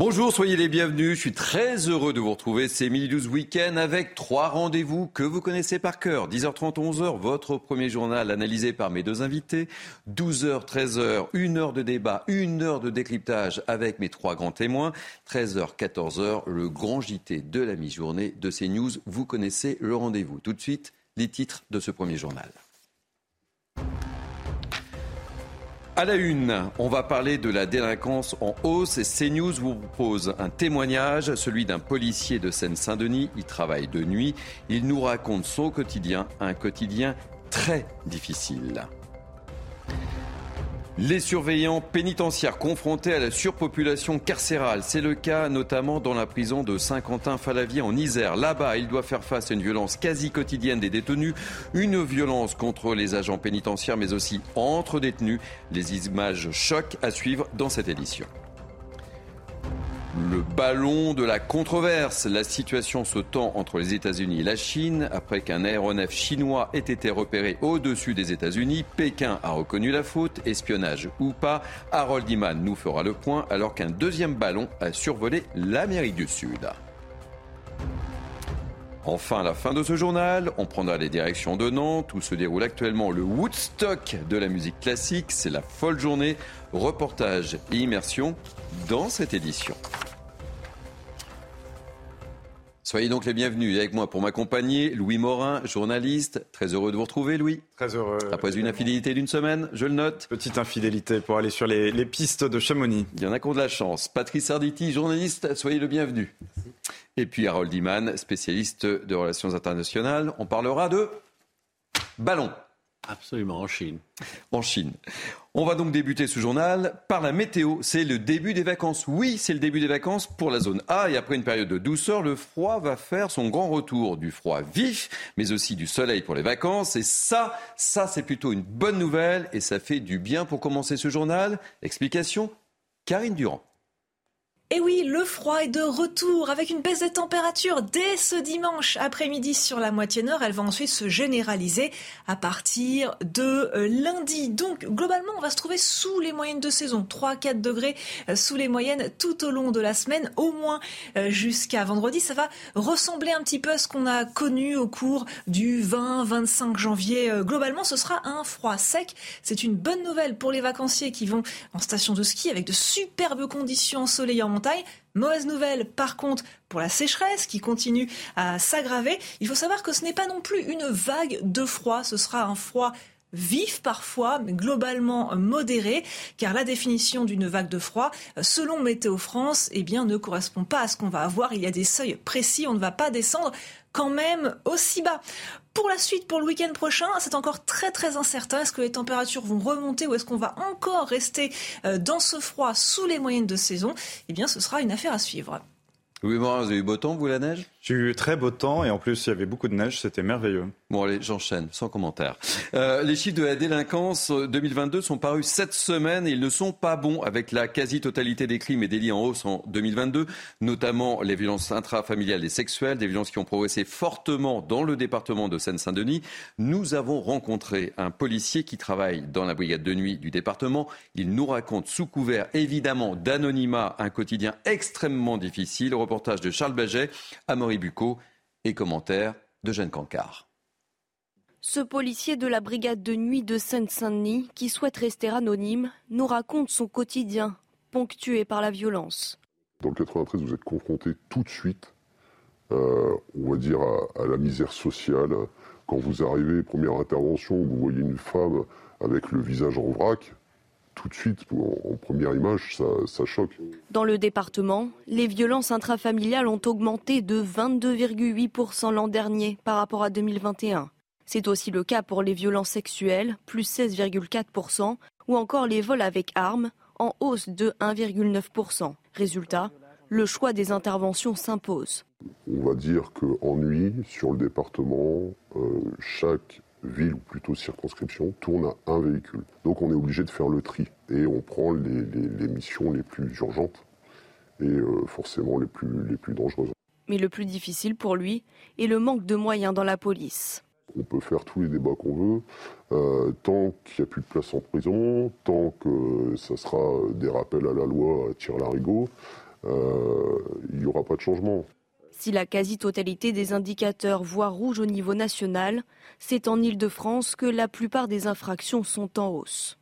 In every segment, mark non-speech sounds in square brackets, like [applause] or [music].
Bonjour, soyez les bienvenus. Je suis très heureux de vous retrouver. C'est Midi 12 Week-end avec trois rendez-vous que vous connaissez par cœur. 10h30, 11h, votre premier journal analysé par mes deux invités. 12h, 13h, une heure de débat, une heure de décryptage avec mes trois grands témoins. 13h, 14h, le grand JT de la mi-journée de CNews. Vous connaissez le rendez-vous. Tout de suite, les titres de ce premier journal. À la une, on va parler de la délinquance en hausse et CNews vous propose un témoignage, celui d'un policier de Seine-Saint-Denis. Il travaille de nuit. Il nous raconte son quotidien, un quotidien très difficile. Les surveillants pénitentiaires confrontés à la surpopulation carcérale, c'est le cas notamment dans la prison de Saint-Quentin-Falavier en Isère. Là-bas, ils doivent faire face à une violence quasi quotidienne des détenus, une violence contre les agents pénitentiaires mais aussi entre détenus. Les images choquent à suivre dans cette édition. Le ballon de la controverse. La situation se tend entre les États-Unis et la Chine. Après qu'un aéronef chinois ait été repéré au-dessus des États-Unis, Pékin a reconnu la faute, espionnage ou pas. Harold Iman nous fera le point alors qu'un deuxième ballon a survolé l'Amérique du Sud. Enfin, la fin de ce journal, on prendra les directions de Nantes où se déroule actuellement le Woodstock de la musique classique. C'est la folle journée. Reportage et immersion dans cette édition. Soyez donc les bienvenus avec moi pour m'accompagner. Louis Morin, journaliste. Très heureux de vous retrouver, Louis. Très heureux. Après une infidélité d'une semaine, je le note. Petite infidélité pour aller sur les, les pistes de Chamonix. Il y en a qui ont de la chance. Patrice Arditi, journaliste. Soyez le bienvenu. Et puis Harold Iman, spécialiste de relations internationales. On parlera de ballon. Absolument, en Chine. En Chine. On va donc débuter ce journal par la météo. C'est le début des vacances. Oui, c'est le début des vacances pour la zone A. Et après une période de douceur, le froid va faire son grand retour. Du froid vif, mais aussi du soleil pour les vacances. Et ça, ça, c'est plutôt une bonne nouvelle. Et ça fait du bien pour commencer ce journal. Explication, Karine Durand. Et oui, le froid est de retour avec une baisse des températures dès ce dimanche après-midi sur la moitié nord. Elle va ensuite se généraliser à partir de euh, lundi. Donc, globalement, on va se trouver sous les moyennes de saison. 3-4 degrés euh, sous les moyennes tout au long de la semaine, au moins euh, jusqu'à vendredi. Ça va ressembler un petit peu à ce qu'on a connu au cours du 20-25 janvier. Globalement, ce sera un froid sec. C'est une bonne nouvelle pour les vacanciers qui vont en station de ski avec de superbes conditions ensoleillées Mauvaise nouvelle, par contre, pour la sécheresse qui continue à s'aggraver. Il faut savoir que ce n'est pas non plus une vague de froid, ce sera un froid vif parfois, mais globalement modéré, car la définition d'une vague de froid, selon Météo France, eh ne correspond pas à ce qu'on va avoir. Il y a des seuils précis, on ne va pas descendre quand même aussi bas. Pour la suite, pour le week-end prochain, c'est encore très très incertain. Est-ce que les températures vont remonter ou est-ce qu'on va encore rester euh, dans ce froid sous les moyennes de saison? Eh bien, ce sera une affaire à suivre. Oui, vous avez eu beau temps, vous, la neige? J'ai eu très beau temps et en plus, il y avait beaucoup de neige, c'était merveilleux. Bon, allez, j'enchaîne, sans commentaire. Euh, les chiffres de la délinquance 2022 sont parus cette semaine et ils ne sont pas bons avec la quasi-totalité des crimes et délits en hausse en 2022, notamment les violences intrafamiliales et sexuelles, des violences qui ont progressé fortement dans le département de Seine-Saint-Denis. Nous avons rencontré un policier qui travaille dans la brigade de nuit du département. Il nous raconte sous couvert évidemment d'anonymat un quotidien extrêmement difficile. Reportage de Charles Baget, Bucco et commentaire de Jeanne Cancard. Ce policier de la brigade de nuit de Seine-Saint-Denis, qui souhaite rester anonyme, nous raconte son quotidien, ponctué par la violence. Dans le 93, vous êtes confronté tout de suite, euh, on va dire, à, la misère sociale. Quand vous arrivez, première intervention, vous voyez une femme avec le visage en vrac, tout de suite, en, première image, ça, ça, choque. Dans le département, les violences intrafamiliales ont augmenté de 22,8% l'an dernier par rapport à 2021. C'est aussi le cas pour les violences sexuelles, plus 16,4%, ou encore les vols avec armes, en hausse de 1,9%. Résultat, le choix des interventions s'impose. On va dire qu'en nuit, sur le département, euh, chaque ville ou plutôt circonscription tourne à un véhicule. Donc on est obligé de faire le tri et on prend les, missions les plus urgentes et euh, forcément les plus, les plus dangereuses. Mais le plus difficile pour lui est le manque de moyens dans la police. On peut faire tous les débats qu'on veut, euh, tant qu'il n'y a plus de place en prison, tant que ça sera des rappels à la loi à tir larigot. il n'y aura pas de changement. Si la quasi-totalité des indicateurs voient rouge au niveau national, c'est en Ile-de-France que la plupart des infractions sont en hausse.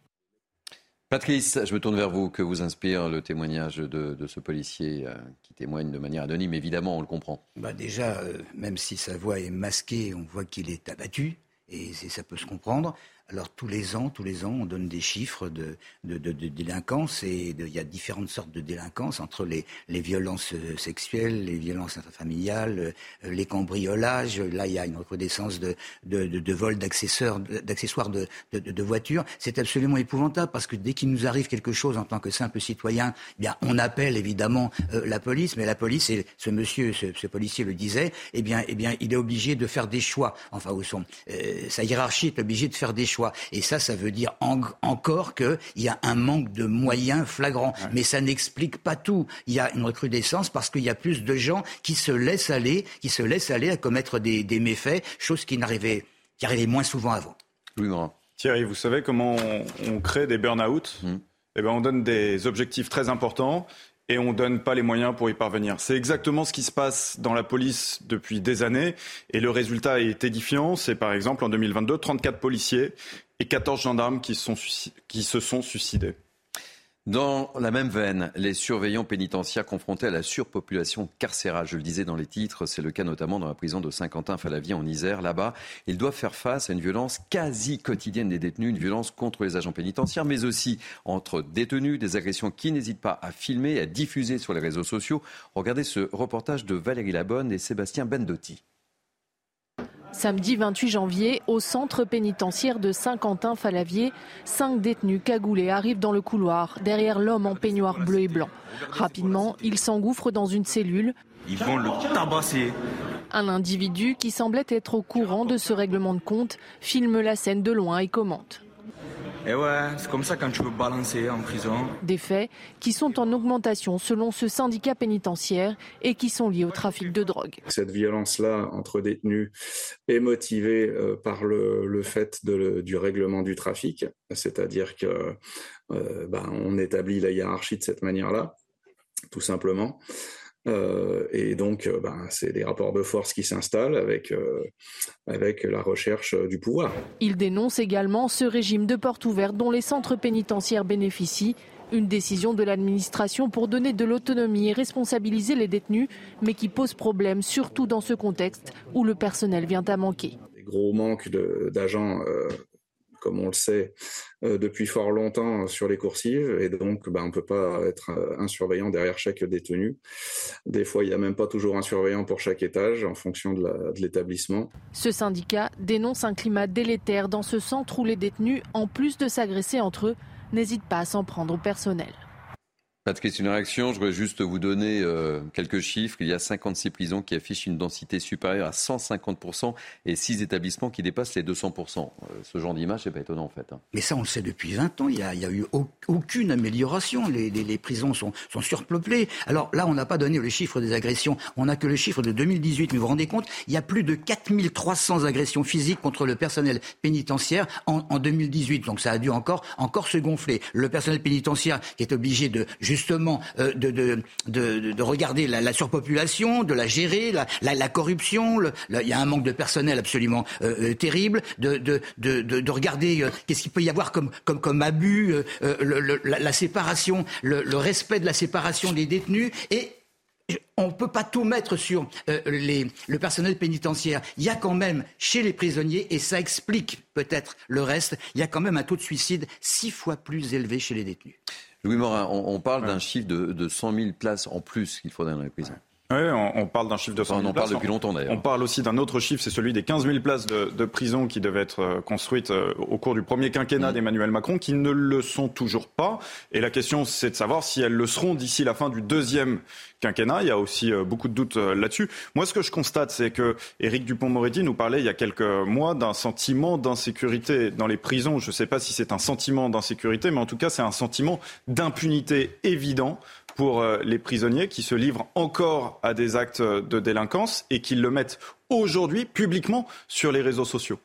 Patrice, je me tourne vers vous. Que vous inspire le témoignage de, ce policier euh, qui témoigne de manière anonyme? Évidemment, on le comprend. Bah déjà, euh, même si sa voix est masquée, on voit qu'il est abattu, et ça peut se comprendre. Alors tous les ans, tous les ans, on donne des chiffres de, délinquance et il y a différentes sortes de délinquance entre les, violences euh, sexuelles, les violences intrafamiliales, euh, les cambriolages. Là, il y a une recrudescence de, de, vols d'accessoires, de, voitures. C'est absolument épouvantable parce que dès qu'il nous arrive quelque chose en tant que simple citoyen, eh bien, on appelle évidemment euh, la police, mais la police, et ce monsieur, ce, policier le disait, eh bien, eh bien, il est obligé de faire des choix. Enfin, sa hiérarchie est obligée de faire des choix et ça, ça veut dire encore qu'il y a un manque de moyens flagrant. Mais ça n'explique pas tout. Il y a une recrudescence parce qu'il y a plus de gens qui se laissent aller, qui se laissent aller à commettre des, méfaits, chose qui n'arrivait, qui arrivait moins souvent avant. Thierry, vous savez comment on, crée des burn-out? Hmm. eh ben, on donne des objectifs très importants et on ne donne pas les moyens pour y parvenir. C'est exactement ce qui se passe dans la police depuis des années et le résultat est édifiant. C'est par exemple en 2022 34 policiers et 14 gendarmes qui, qui se sont suicidés. Dans la même veine, les surveillants pénitentiaires confrontés à la surpopulation carcérale, je le disais dans les titres, c'est le cas notamment dans la prison de Saint-Quentin-Falavie en Isère. Là-bas, ils doivent faire face à une violence quasi quotidienne des détenus, une violence contre les agents pénitentiaires, mais aussi entre détenus, des agressions qui n'hésitent pas à filmer à diffuser sur les réseaux sociaux. Regardez ce reportage de Valérie Labonne et Sébastien Bendotti. Samedi 28 janvier, au centre pénitentiaire de Saint-Quentin-Falavier, cinq détenus cagoulés arrivent dans le couloir, derrière l'homme en peignoir bleu et blanc. Rapidement, ils s'engouffrent dans une cellule. Ils vont le tabasser. Un individu qui semblait être au courant de ce règlement de compte filme la scène de loin et commente. Et ouais, c'est comme ça quand tu veux balancer en prison. Des faits qui sont en augmentation selon ce syndicat pénitentiaire et qui sont liés au trafic de drogue. Cette violence-là entre détenus est motivée euh, par le, fait du règlement du trafic, c'est-à-dire que euh, ben, on établit la hiérarchie de cette manière-là, tout simplement. Euh, et donc, euh, ben, c'est des rapports de force qui s'installent avec, euh, avec la recherche du pouvoir. Il dénonce également ce régime de porte ouverte dont les centres pénitentiaires bénéficient. Une décision de l'administration pour donner de l'autonomie et responsabiliser les détenus, mais qui pose problème surtout dans ce contexte où le personnel vient à manquer. Des gros manques d'agents comme on le sait euh, depuis fort longtemps sur les coursives, et donc bah, on ne peut pas être euh, un surveillant derrière chaque détenu. Des fois, il n'y a même pas toujours un surveillant pour chaque étage en fonction de l'établissement. Ce syndicat dénonce un climat délétère dans ce centre où les détenus, en plus de s'agresser entre eux, n'hésitent pas à s'en prendre au personnel. Patrice, une réaction. Je voudrais juste vous donner euh, quelques chiffres. Il y a 56 prisons qui affichent une densité supérieure à 150% et 6 établissements qui dépassent les 200%. Euh, ce genre d'image, c'est pas étonnant en fait. Hein. Mais ça, on le sait depuis 20 ans. Il n'y a, a, eu aucune amélioration. Les, les, prisons sont, sont, surpeuplées. Alors là, on n'a pas donné le chiffre des agressions. On n'a que le chiffre de 2018. Mais vous vous rendez compte, il y a plus de 4300 agressions physiques contre le personnel pénitentiaire en, en 2018. Donc ça a dû encore, encore se gonfler. Le personnel pénitentiaire qui est obligé de justement euh, de, de, de, de, regarder la, la, surpopulation, de la gérer, la, corruption. il y a un manque de personnel absolument euh, euh terrible. De, de, de, de, regarder qu'est-ce qu'il peut y avoir comme, abus, le, la, séparation, le, respect de la séparation des détenus et on ne peut pas tout mettre sur le personnel pénitentiaire. Il y a quand même chez les prisonniers, et ça explique peut-être le reste, il y a quand même un taux de suicide six fois plus élevé chez les détenus. Louis Morin, on, parle d'un chiffre de, de 100 000 places en plus qu'il faudrait dans les prisons. Oui, on, parle d'un chiffre de 100 000 On en parle depuis longtemps d'ailleurs. On parle aussi d'un autre chiffre, c'est celui des 15 000 places de, de prison qui devaient être euh, construites euh, au cours du premier quinquennat mm. d'Emmanuel Macron, qui ne le sont toujours pas. Et la question, c'est de savoir si elles le seront d'ici la fin du deuxième quinquennat. Il y a aussi euh, beaucoup de doutes là-dessus. Moi, ce que je constate, c'est que Éric Dupont-Moretti nous parlait il y a quelques mois d'un sentiment d'insécurité dans les prisons. Je ne sais pas si c'est un sentiment d'insécurité, mais en tout cas, c'est un sentiment d'impunité évident pour euh, les prisonniers qui se livrent encore à des actes de délinquance et qui le mettent aujourd'hui publiquement sur les réseaux sociaux.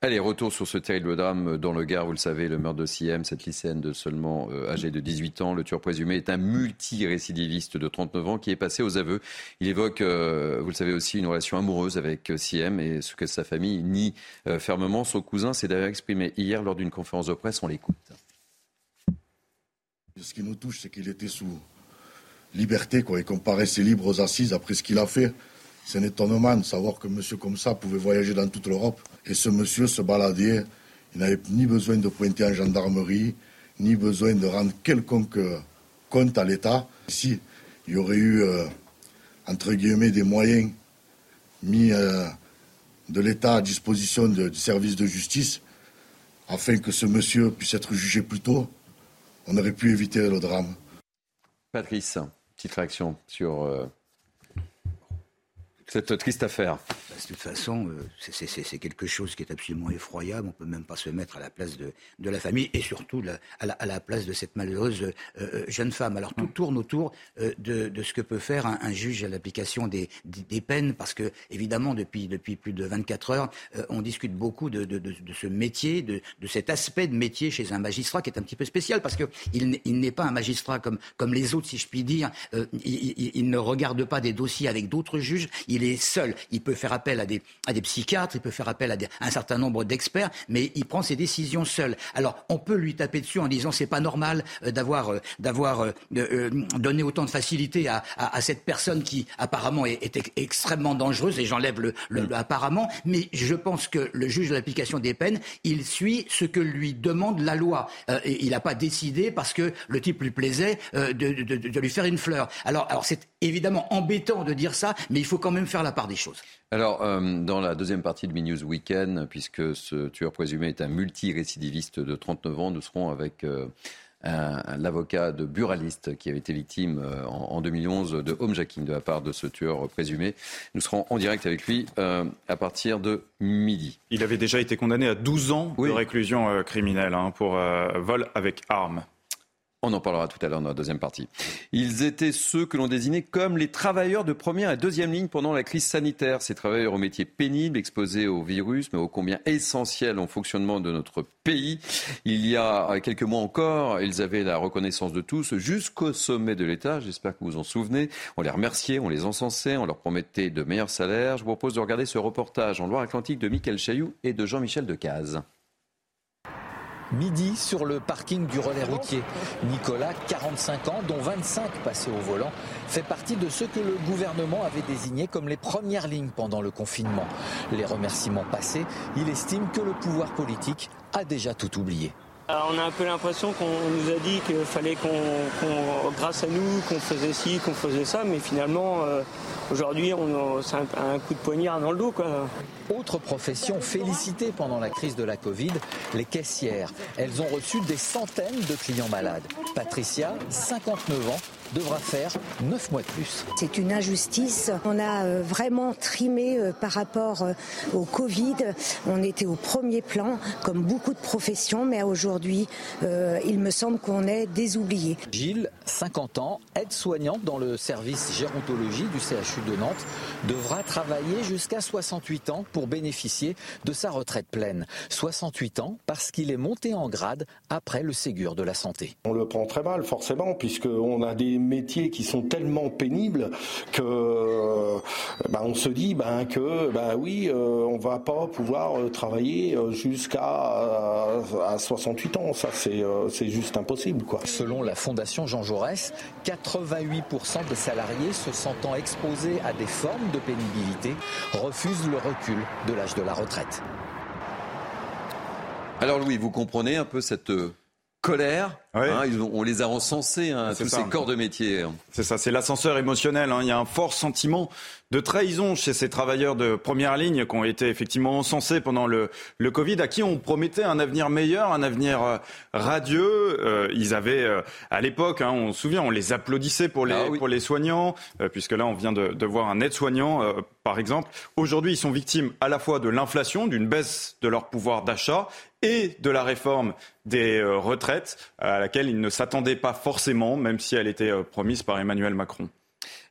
Allez, retour sur ce terrible drame dans le Gard. Vous le savez, le meurtre de Siem, cette lycéenne de seulement euh, âgée de 18 ans. Le tueur présumé est un multirécidiviste de 39 ans qui est passé aux aveux. Il évoque, euh, vous le savez aussi, une relation amoureuse avec Siem et ce que sa famille nie euh, fermement. Son cousin s'est d'ailleurs exprimé hier lors d'une conférence de presse. On l'écoute. Ce qui nous touche, c'est qu'il était sous liberté, quoi, et qu'on paraissait libre aux assises après ce qu'il a fait. C'est un étonnement de savoir qu'un monsieur comme ça pouvait voyager dans toute l'Europe. Et ce monsieur se baladait. Il n'avait ni besoin de pointer en gendarmerie, ni besoin de rendre quelconque compte à l'État. Si il y aurait eu, euh, entre guillemets, des moyens mis euh, de l'État à disposition du service de justice, afin que ce monsieur puisse être jugé plus tôt, on aurait pu éviter le drame. Patrice, petite réaction sur euh, cette triste affaire. De toute façon, euh, c'est quelque chose qui est absolument effroyable. On peut même pas se mettre à la place de, de la famille et surtout à, la, à, la, place de cette malheureuse euh, euh, jeune femme. Alors tout tourne autour de, de, ce que peut faire un, un juge à l'application des, des, peines, parce que évidemment depuis, depuis plus de 24 heures, on discute beaucoup de, de, ce métier, de, cet aspect de métier chez un magistrat qui est un petit peu spécial, parce qu'il il n'est pas un magistrat comme, comme les autres, si je puis dire. Il, il, ne regarde pas des dossiers avec d'autres juges. Il est seul. Il peut faire appel à des, à des psychiatres, il peut faire appel à, un certain nombre d'experts, mais il prend ses décisions seul. Alors, on peut lui taper dessus en disant c'est pas normal euh, d'avoir euh, d'avoir euh, donné autant de facilité à, à, cette personne qui apparemment est, extrêmement dangereuse, et j'enlève le, le, mm. apparemment, mais je pense que le juge de l'application des peines, il suit ce que lui demande la loi. il n'a pas décidé parce que le type lui plaisait de, de, de, lui faire une fleur. Alors, alors c'est évidemment embêtant de dire ça, mais il faut quand même faire la part des choses. Alors, euh, dans la deuxième partie de News Weekend, puisque ce tueur présumé est un multirécidiviste de 39 ans, nous serons avec euh, l'avocat de buraliste qui avait été victime euh, en, 2011 de homejacking de la part de ce tueur présumé. Nous serons en direct avec lui à partir de midi. Il avait déjà été condamné à 12 ans de réclusion criminelle hein, pour vol avec arme. On en parlera tout à l'heure dans la deuxième partie. Ils étaient ceux que l'on désignait comme les travailleurs de première et deuxième ligne pendant la crise sanitaire. Ces travailleurs aux métiers pénibles, exposés au virus, mais ô combien essentiels au fonctionnement de notre pays. Il y a quelques mois encore, ils avaient la reconnaissance de tous jusqu'au sommet de l'État. J'espère que vous vous en souvenez. On les remerciait, on les encensait, on leur promettait de meilleurs salaires. Je vous propose de regarder ce reportage en Loire-Atlantique de Michael Chailloux et de Jean-Michel Decaze. Midi sur le parking du relais routier. Nicolas, 45 ans, dont 25 passés au volant, fait partie de ceux que le gouvernement avait désignés comme les premières lignes pendant le confinement. Les remerciements passés, il estime que le pouvoir politique a déjà tout oublié. On a un peu l'impression qu'on nous a dit qu'il fallait qu'on, grâce à nous, qu'on faisait ci, qu'on faisait ça, mais finalement, euh, aujourd'hui, c'est un, coup de poignard dans le dos. Quoi. Autre profession félicitée pendant la crise de la Covid, les caissières. Elles ont reçu des centaines de clients malades. Patricia, 59 ans, devra faire 9 mois de plus. C'est une injustice. On a euh, vraiment trimé euh, par rapport euh, au Covid. On était au premier plan, comme beaucoup de professions, mais aujourd'hui, il me semble qu'on est désoublié. Gilles, 50 ans, aide-soignante dans le service gérontologie du CHU de Nantes, devra travailler jusqu'à 68 ans pour bénéficier de sa retraite pleine. 68 ans parce qu'il est monté en grade après le Ségur de la santé. On le prend très mal, forcément, puisqu'on a des métiers qui sont tellement pénibles que bah, on se dit bah, que bah, oui, euh, on va pas pouvoir euh, travailler euh, jusqu'à à 68 ans. Ça, c'est c'est juste impossible. Quoi. Selon la Fondation Jean Jaurès, 88% des salariés se sentant exposés à des formes de pénibilité refusent le recul de l'âge de la retraite. Alors Louis, vous comprenez un peu cette colère. Hein, on les a encensés, hein, tous ces corps de métier. C'est ça, c'est l'ascenseur émotionnel. Hein. Il y a un fort sentiment de trahison chez ces travailleurs de première ligne qui ont été effectivement encensés pendant le, le Covid, à qui on promettait un avenir meilleur, un avenir euh, radieux. Euh, ils avaient, euh, à l'époque, on se souvient, on les applaudissait pour les, ah pour les soignants, puisque là, on vient de, de voir un aide-soignant, par exemple. Aujourd'hui, ils sont victimes à la fois de l'inflation, d'une baisse de leur pouvoir d'achat et de la réforme des retraites laquelle ils ne s'attendaient pas forcément, même si elle était euh, promise par Emmanuel Macron.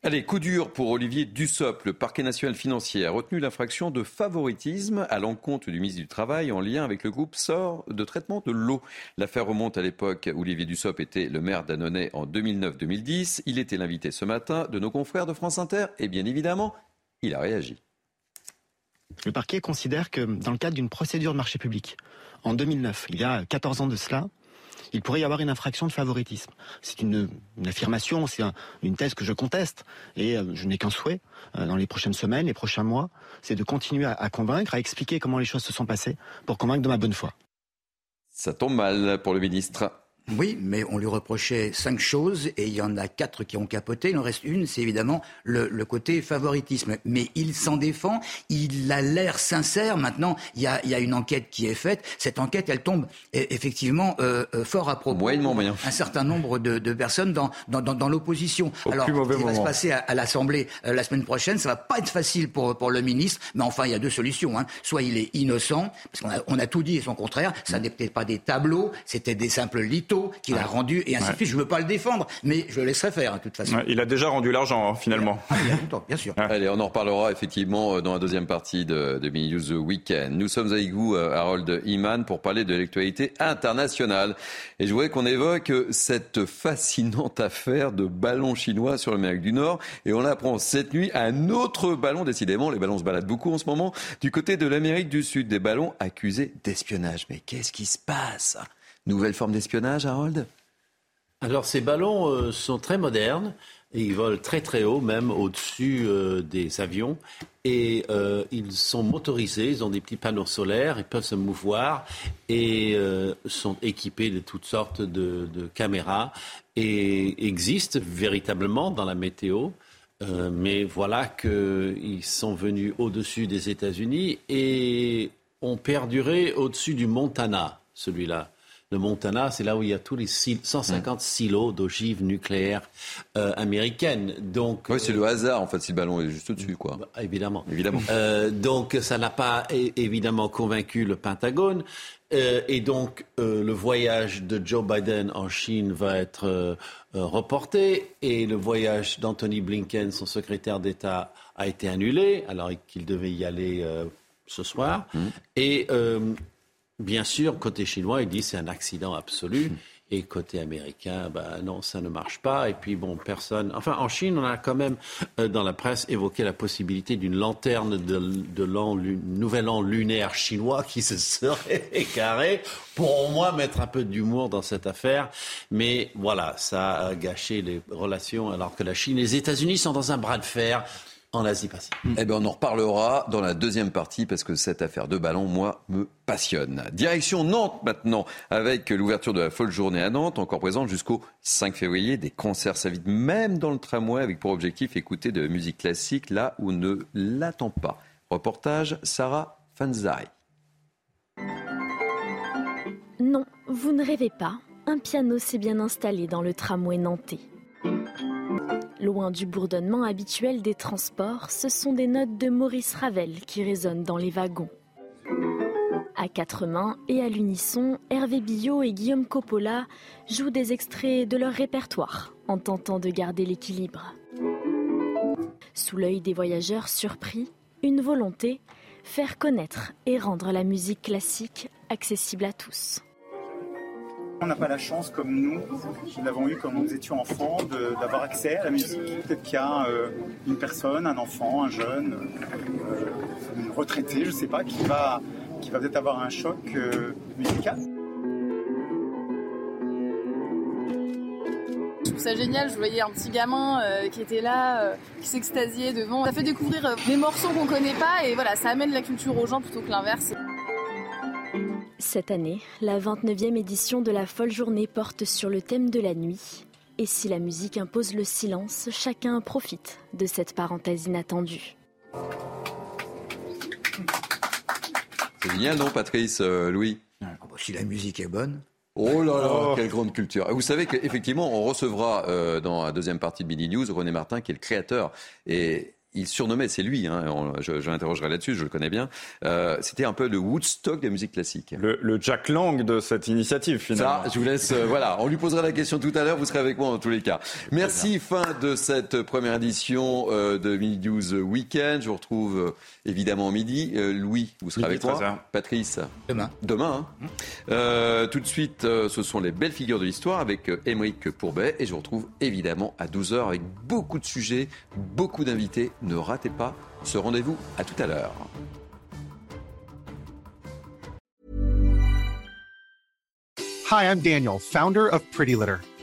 Allez, coup dur pour Olivier Dussopt. Le parquet national financier a retenu l'infraction de favoritisme à l'encontre du ministre du Travail en lien avec le groupe SOR de traitement de l'eau. L'affaire remonte à l'époque où Olivier Dussopt était le maire d'Annonay en 2009-2010. Il était l'invité ce matin de nos confrères de France Inter et bien évidemment, il a réagi. Le parquet considère que dans le cadre d'une procédure de marché public, en 2009, il y a 14 ans de cela, il pourrait y avoir une infraction de favoritisme. C'est une, affirmation, c'est une thèse que je conteste, et euh, je n'ai qu'un souhait euh, dans les prochaines semaines, les prochains mois, c'est de continuer à convaincre, à expliquer comment les choses se sont passées, pour convaincre de ma bonne foi. Ça tombe mal pour le ministre. Oui, mais on lui reprochait cinq choses et il y en a quatre qui ont capoté. Il en reste une, c'est évidemment le, côté favoritisme. Mais il s'en défend, il a l'air sincère. Maintenant, il y, a, une enquête qui est faite. Cette enquête, elle tombe e, effectivement euh, euh, fort à propos. Moyennement bien. Un certain nombre de, personnes dans, dans, l'opposition. Alors, ce qui va se passer à, l'Assemblée euh, la semaine prochaine, ça va pas être facile pour, pour le ministre. Mais enfin, il y a deux solutions. Hein. Soit il est innocent, parce qu'on a, on a tout dit et son contraire. Ça n'était pas des tableaux, c'était des simples litos qu'il a rendu et ainsi de suite. Je ne veux pas le défendre, mais je le laisserai faire, de toute façon. il a déjà rendu l'argent, hein, finalement. Ah, il y a longtemps, bien sûr. Allez, on en reparlera effectivement euh, dans la deuxième partie de, de Mini News Weekend. Nous sommes avec vous, euh, Harold Iman, pour parler de l'actualité internationale. Et je voudrais qu'on évoque cette fascinante affaire de ballon chinois sur l'Amérique du Nord. Et on apprend cette nuit un autre ballon, décidément, les ballons se baladent beaucoup en ce moment, du côté de l'Amérique du Sud, des ballons accusés d'espionnage. Mais qu'est-ce qui se passe? Nouvelle forme d'espionnage, Harold Alors ces ballons euh, sont très modernes ils volent très très haut, même au-dessus euh, des avions. Et euh, ils sont motorisés, ils ont des petits panneaux solaires, ils peuvent se mouvoir et sont équipés de toutes sortes de, de, caméras et existent véritablement dans la météo. mais voilà qu'ils sont venus au-dessus des États-Unis et ont perduré au-dessus du Montana, celui-là le Montana, c'est là où il y a tous les 150 silos d'ogives nucléaires euh, américaines. Donc, oui, c'est le hasard en fait si le ballon est juste au-dessus, quoi. Bah, évidemment. Évidemment. Euh, donc ça n'a pas évidemment convaincu le Pentagone. Euh, et donc le voyage de Joe Biden en Chine va être reporté et le voyage d'Anthony Blinken, son secrétaire d'État, a été annulé alors qu'il devait y aller ce soir. Mmh. Et Bien sûr, côté chinois, il dit c'est un accident absolu. Et côté américain, ben non, ça ne marche pas. Et puis bon, personne. Enfin, en Chine, on a quand même euh, dans la presse évoqué la possibilité d'une lanterne de, l'an, nouvel an lunaire chinois qui se serait [laughs] écarée pour au moins mettre un peu d'humour dans cette affaire. Mais voilà, ça a gâché les relations alors que la Chine et les États-Unis sont dans un bras de fer en Asie-Pacifique. Eh bien, on en reparlera dans la deuxième partie parce que cette affaire de ballon, moi, me passionne. Direction Nantes maintenant, avec l'ouverture de la folle journée à Nantes, encore présente jusqu'au 5 février. Des concerts s'invitent même dans le tramway avec pour objectif écouter de la musique classique là où on ne l'attend pas. Reportage Sarah Fanzai. Non, vous ne rêvez pas. Un piano s'est bien installé dans le tramway nantais. Loin du bourdonnement habituel des transports, ce sont des notes de Maurice Ravel qui résonnent dans les wagons. À quatre mains et à l'unisson, Hervé Billot et Guillaume Coppola jouent des extraits de leur répertoire en tentant de garder l'équilibre. Sous l'œil des voyageurs surpris, une volonté, faire connaître et rendre la musique classique accessible à tous. On n'a pas la chance, comme nous, nous l'avons eu quand nous étions enfants, d'avoir accès à la musique. Peut-être qu'il y a euh, une personne, un enfant, un jeune, euh, une retraité, je ne sais pas, qui va, qui va peut-être avoir un choc euh, musical. Je trouve ça génial, je voyais un petit gamin qui était là, qui s'extasiait devant. Ça fait découvrir des morceaux qu'on connaît pas et voilà, ça amène la culture aux gens plutôt que l'inverse. Cette année, la 29e édition de la Folle Journée porte sur le thème de la nuit. Et si la musique impose le silence, chacun profite de cette parenthèse inattendue. C'est génial, non, Patrice, euh, Louis? Ah bah, Si la musique est bonne. Oh là là, oh. quelle grande culture. Vous savez qu'effectivement, on recevra euh, dans la deuxième partie de Mini News René Martin, qui est le créateur et il surnommait, c'est lui, hein, je, je l'interrogerai là-dessus, je le connais bien, euh, c'était un peu le Woodstock de la musique classique. Le, Jack Lang de cette initiative, finalement. Ça, je vous laisse, euh, voilà, on lui posera la question tout à l'heure, vous serez avec moi en tous les cas. Merci, fin de cette première édition euh, de Mini News Weekend. Je vous retrouve euh, évidemment midi. Louis, vous serez avec moi. Patrice. Demain. Demain. Hein. tout de suite, ce sont les belles figures de l'histoire avec Émeric Pourbet et je vous retrouve évidemment à 12h avec beaucoup de sujets, beaucoup d'invités ne ratez pas ce rendez-vous. À tout à l'heure. Hi, I'm Daniel, founder of Pretty Litter.